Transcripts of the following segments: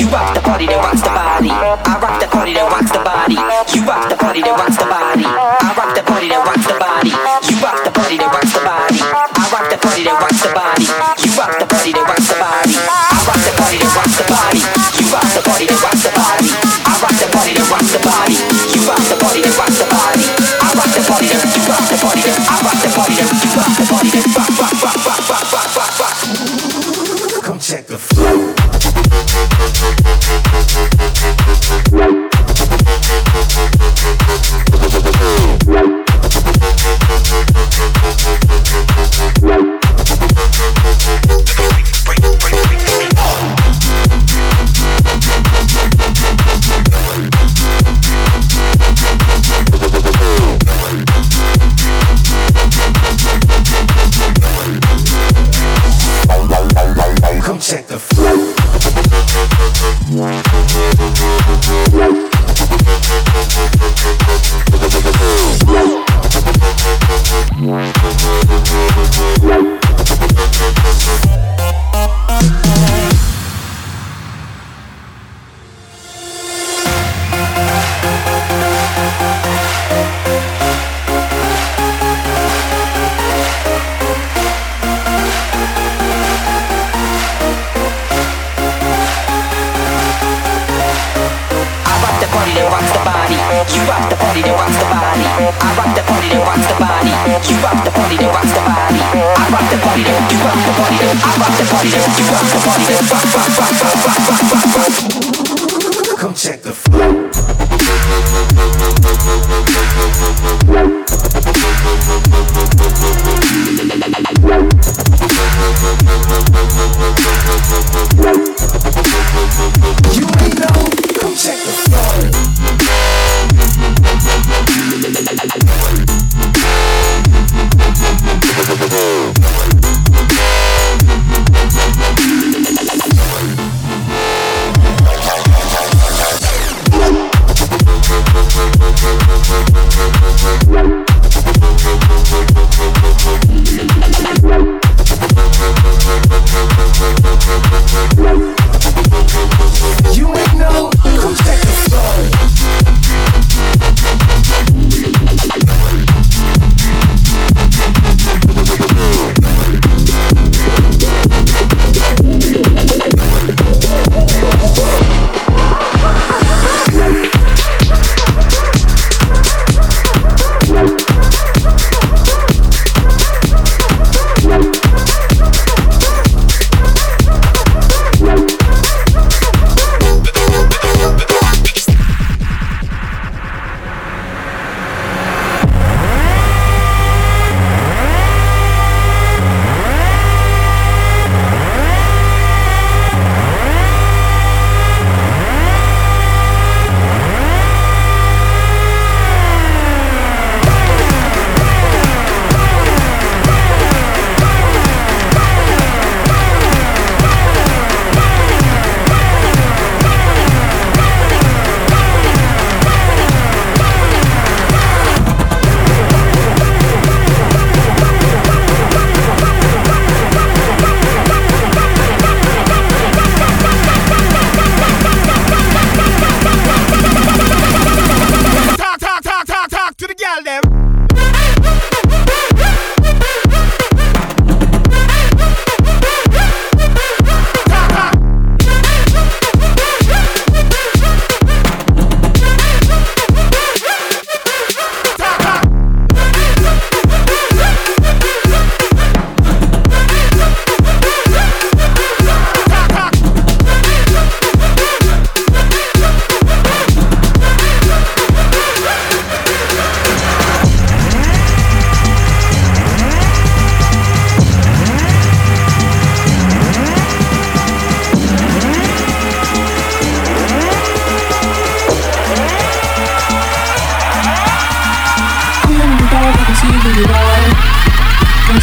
You rock the party that rocks the body. I rock the party that rocks the body. You rock the party that rocks the body.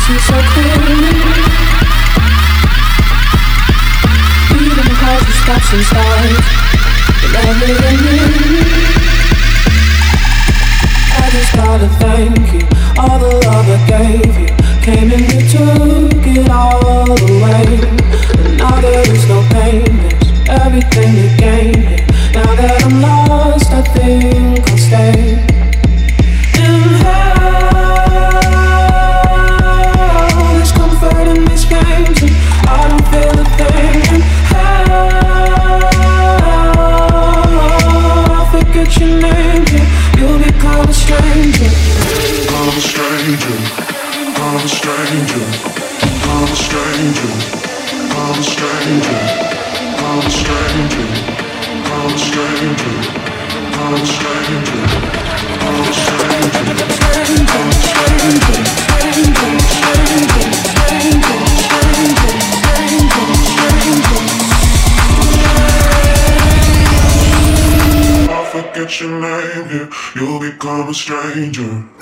see stranger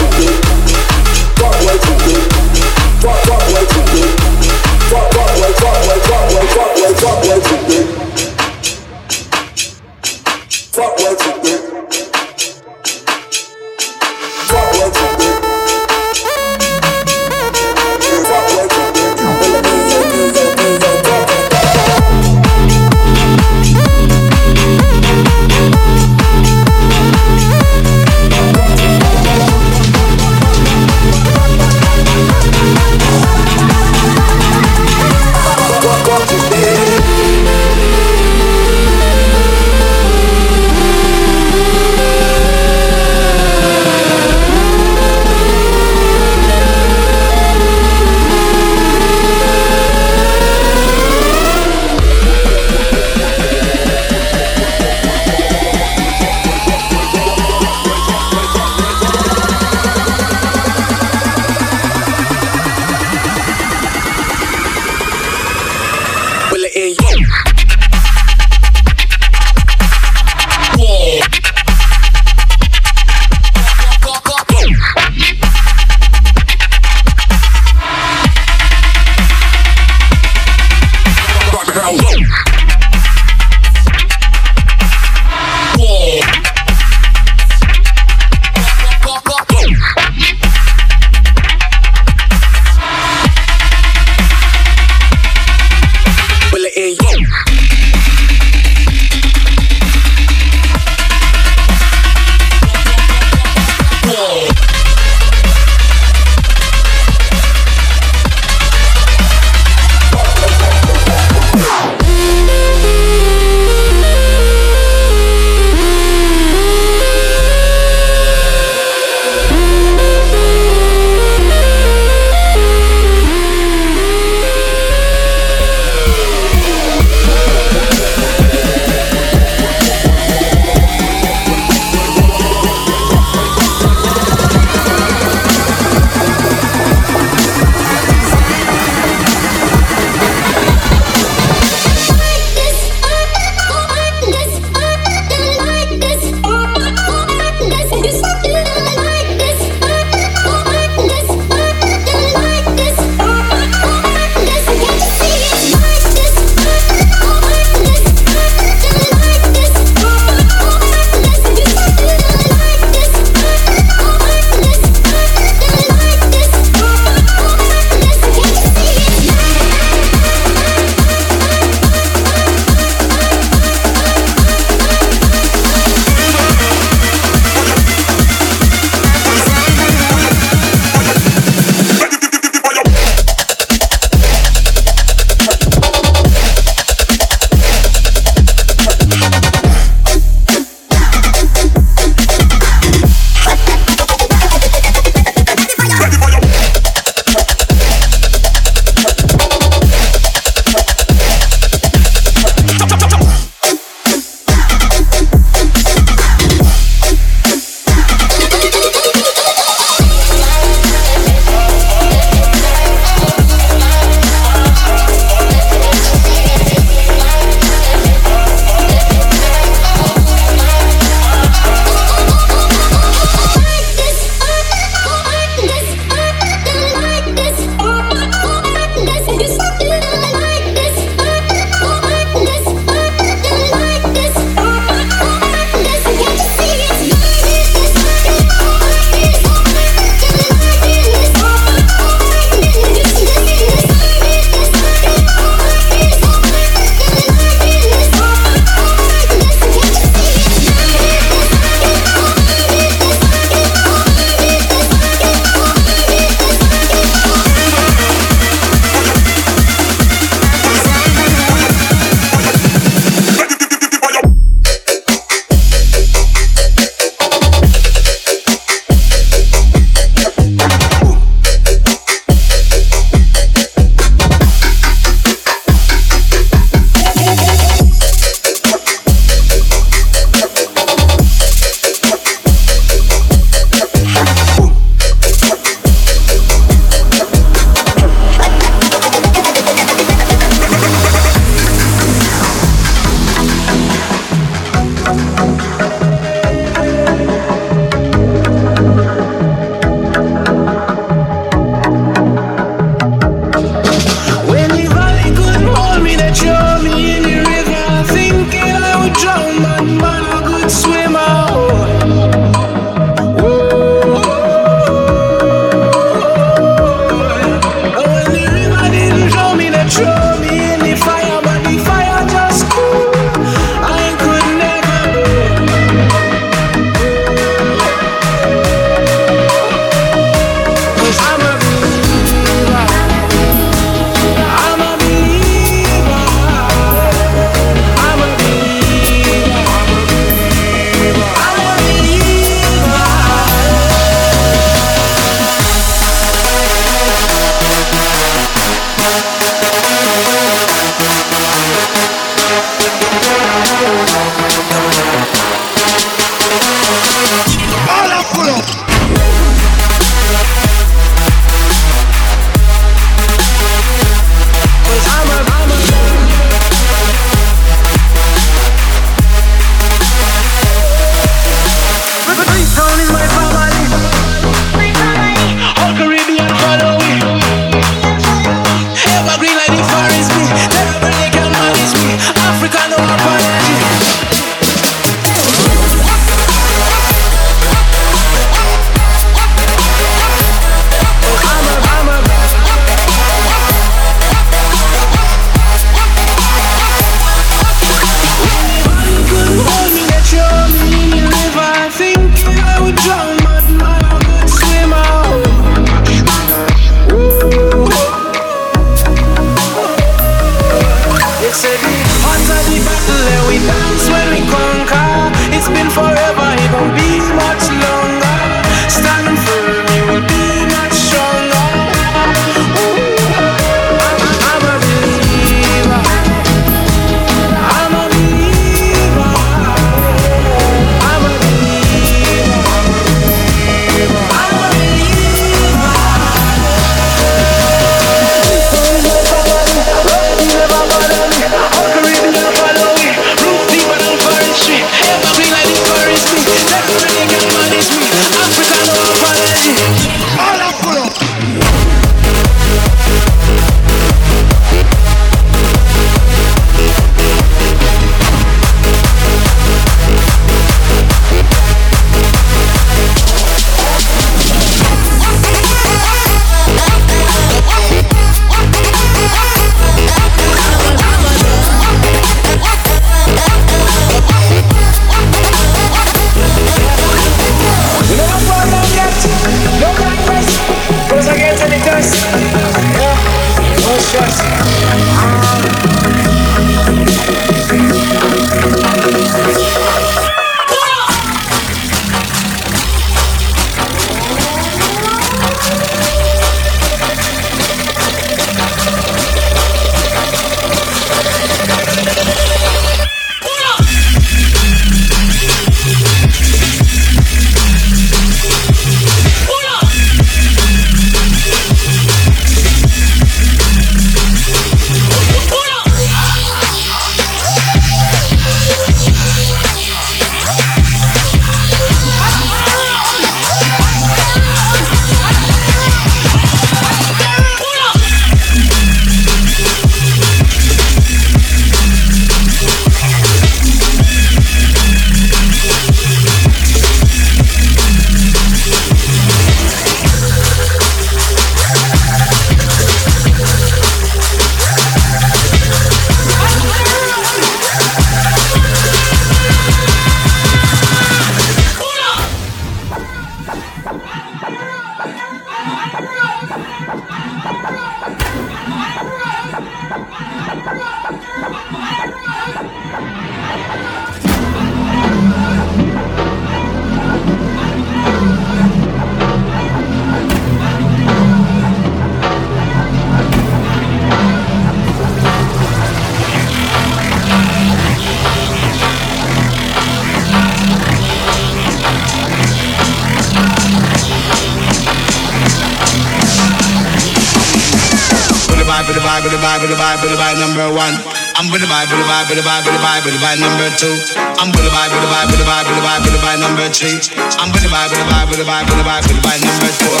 Bullaby, Bullaby, Bullaby, Bullaby, Bullaby number two. I'm Bullaby, Bullaby, Bullaby, Bullaby, Bullaby number three. I'm Bullaby, Bullaby, Bullaby, Bullaby, Bullaby number four.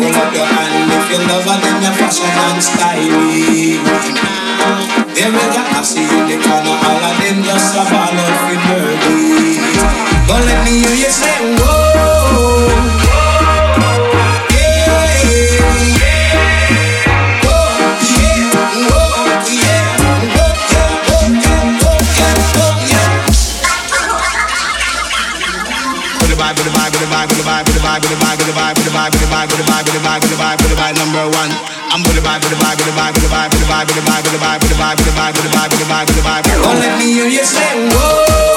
Hold up your hand if you love her, then your fashion and style. There we got I see in the corner, all of them just a ball of the birdies. But let me hear you say, whoa. Vibe, number one. I'm with the vibe, with the vibe, with the vibe, with the vibe, with the vibe, with the vibe, with the vibe, with the vibe, with the vibe, with the vibe, with the vibe. Don't let me hear you say whoa.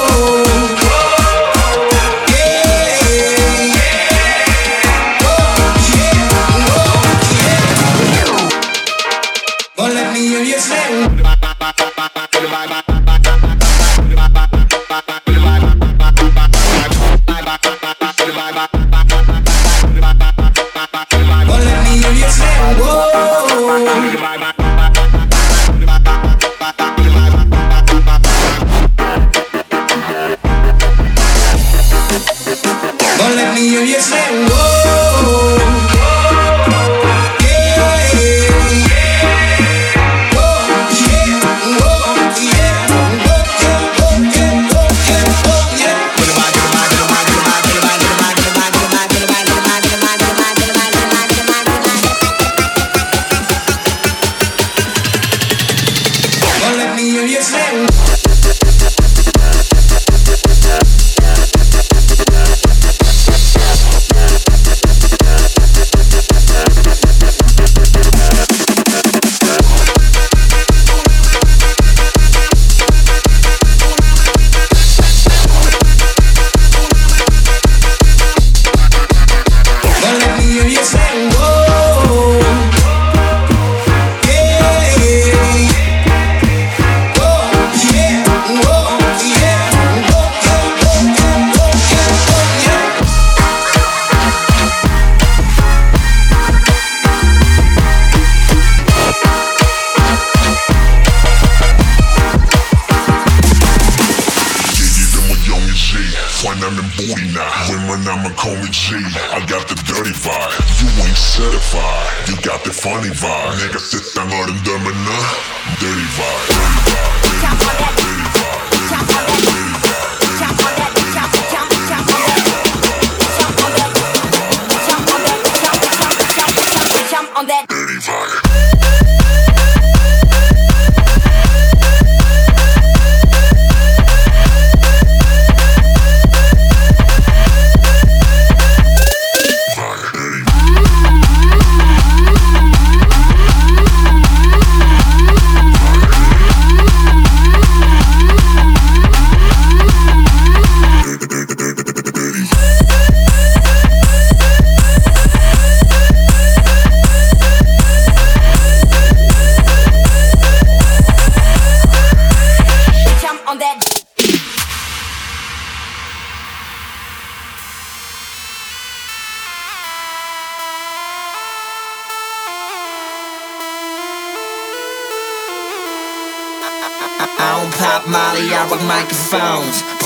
Phenomena, dirty vibe. Dirty vibe. Dirty vibe.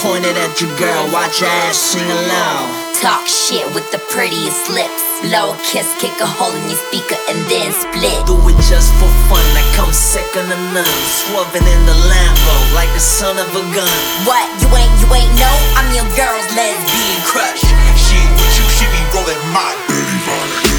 Pointed at your girl, watch your ass sing along. Talk shit with the prettiest lips. Blow a kiss, kick a hole in your speaker, and then split. Do it just for fun, I come second to none. Swerving in the Lambo like the son of a gun. What? You ain't, you ain't know? I'm your girl's lesbian crush. She with you, she be rolling my dirty want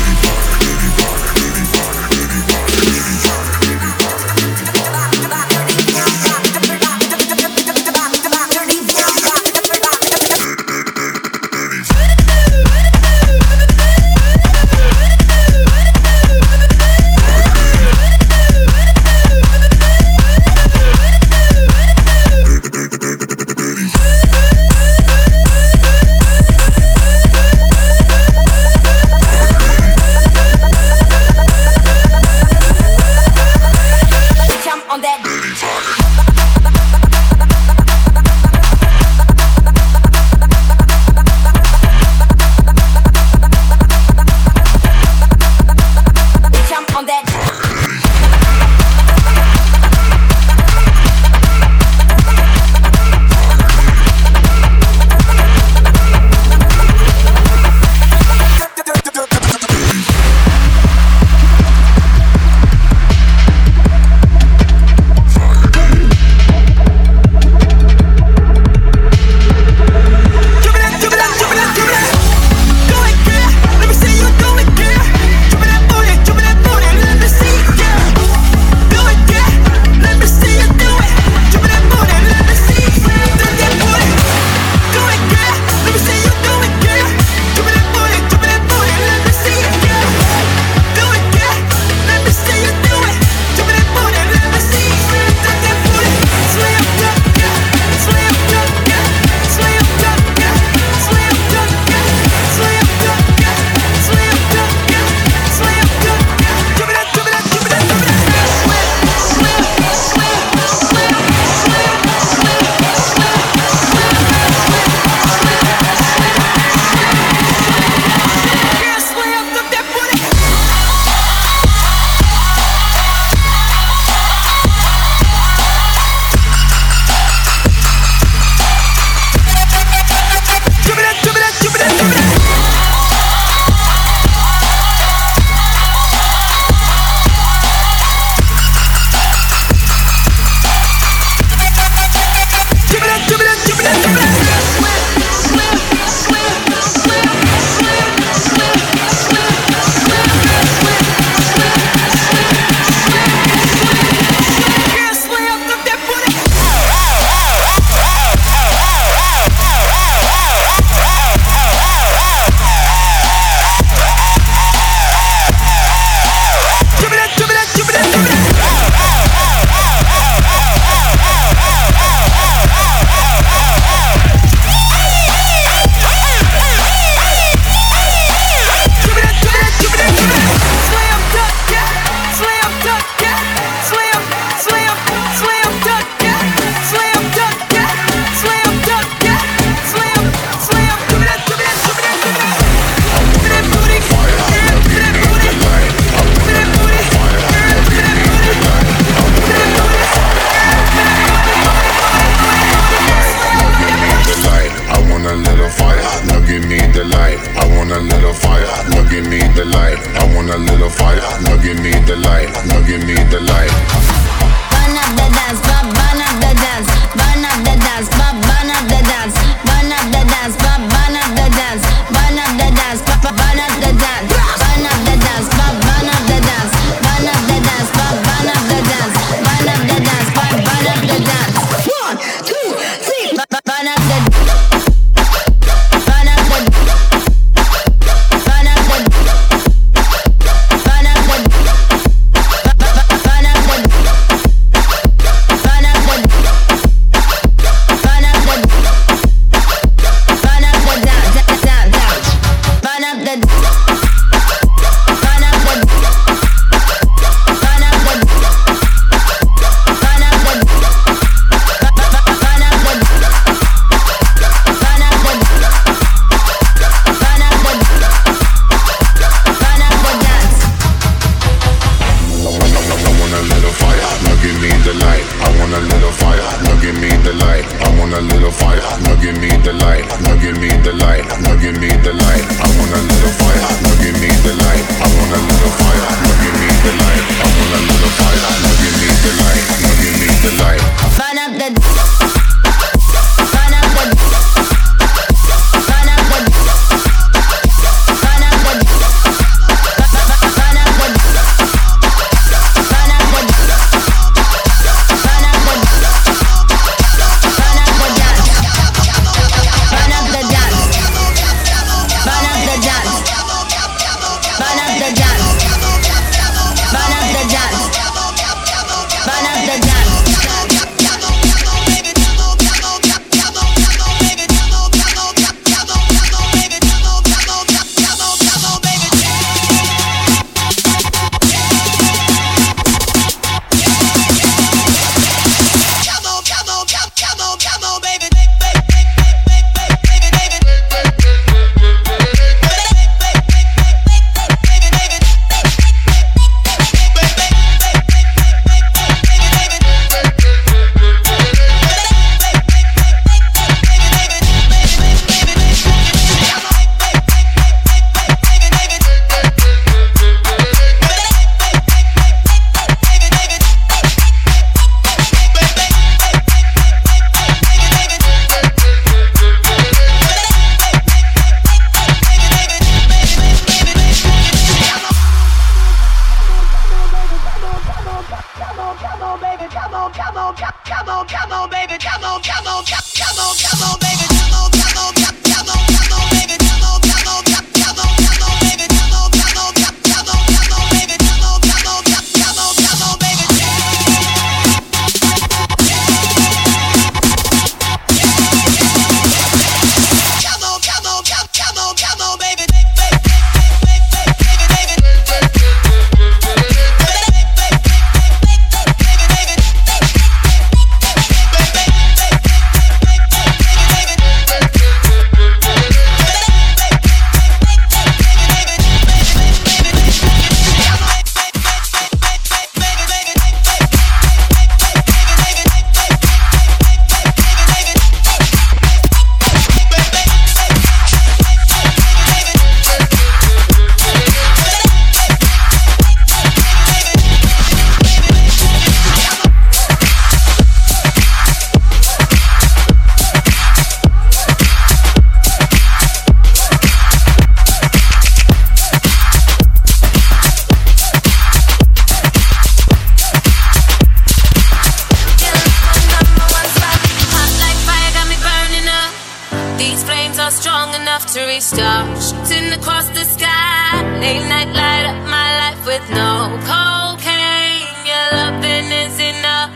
Every star shooting across the sky. Late night light up my life with no cocaine. Your loving is enough.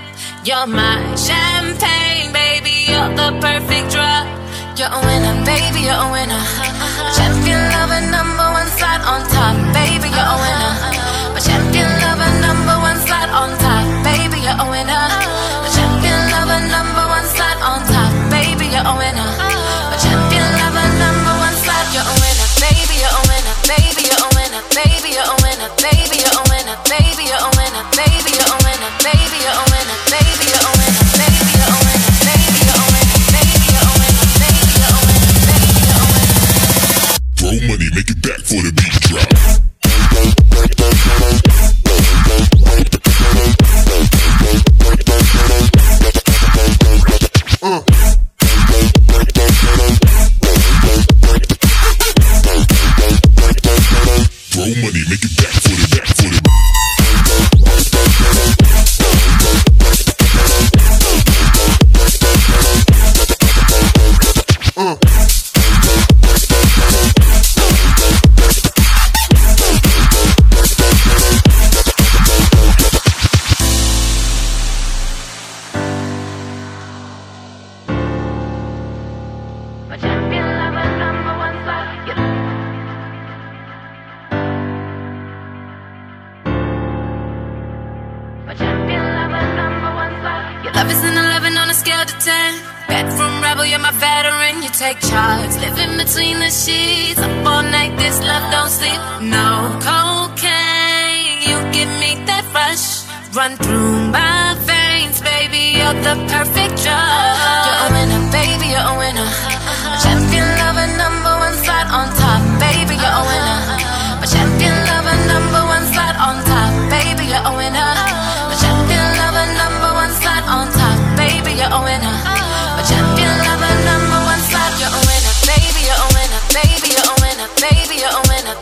You're my champagne, baby. You're the perfect drug. You're a winner, baby. You're a winner. Champion lover, number one slot on top, baby. You're a winner. My champion lover, number one slot on top, baby. You're a winner. My champion lover, number one slot on top, baby. You're a winner. make it back.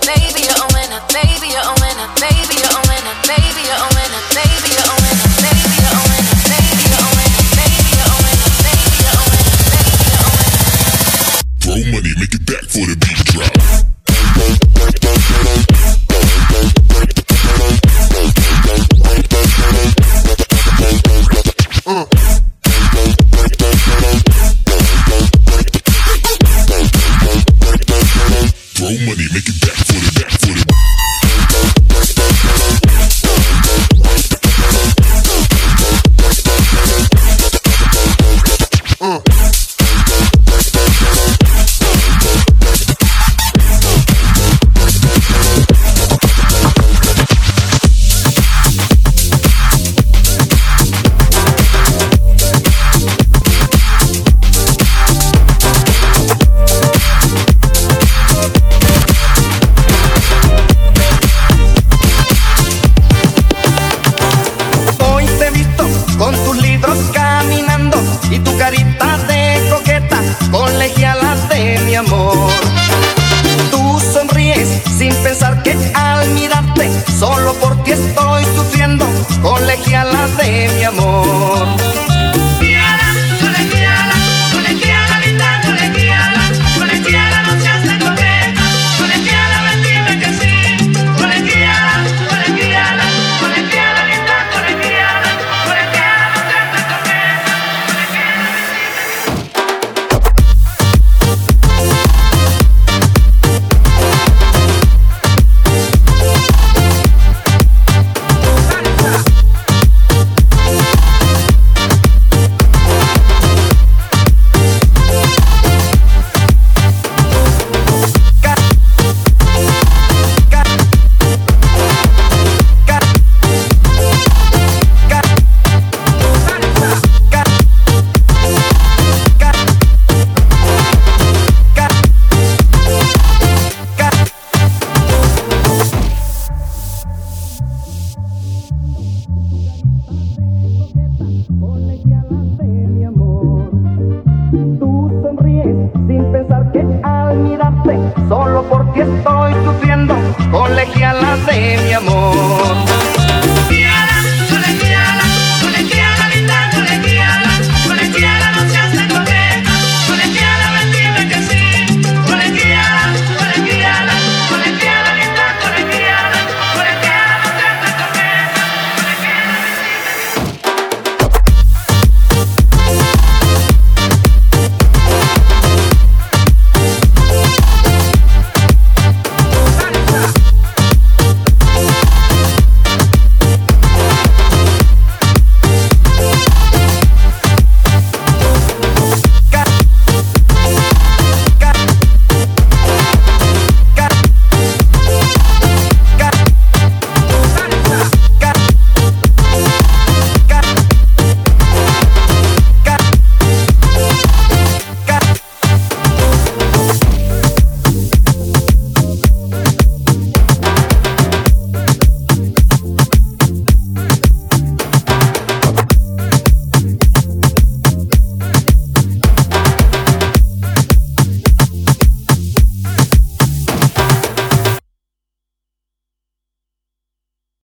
baby, you're a winner. baby, you're owing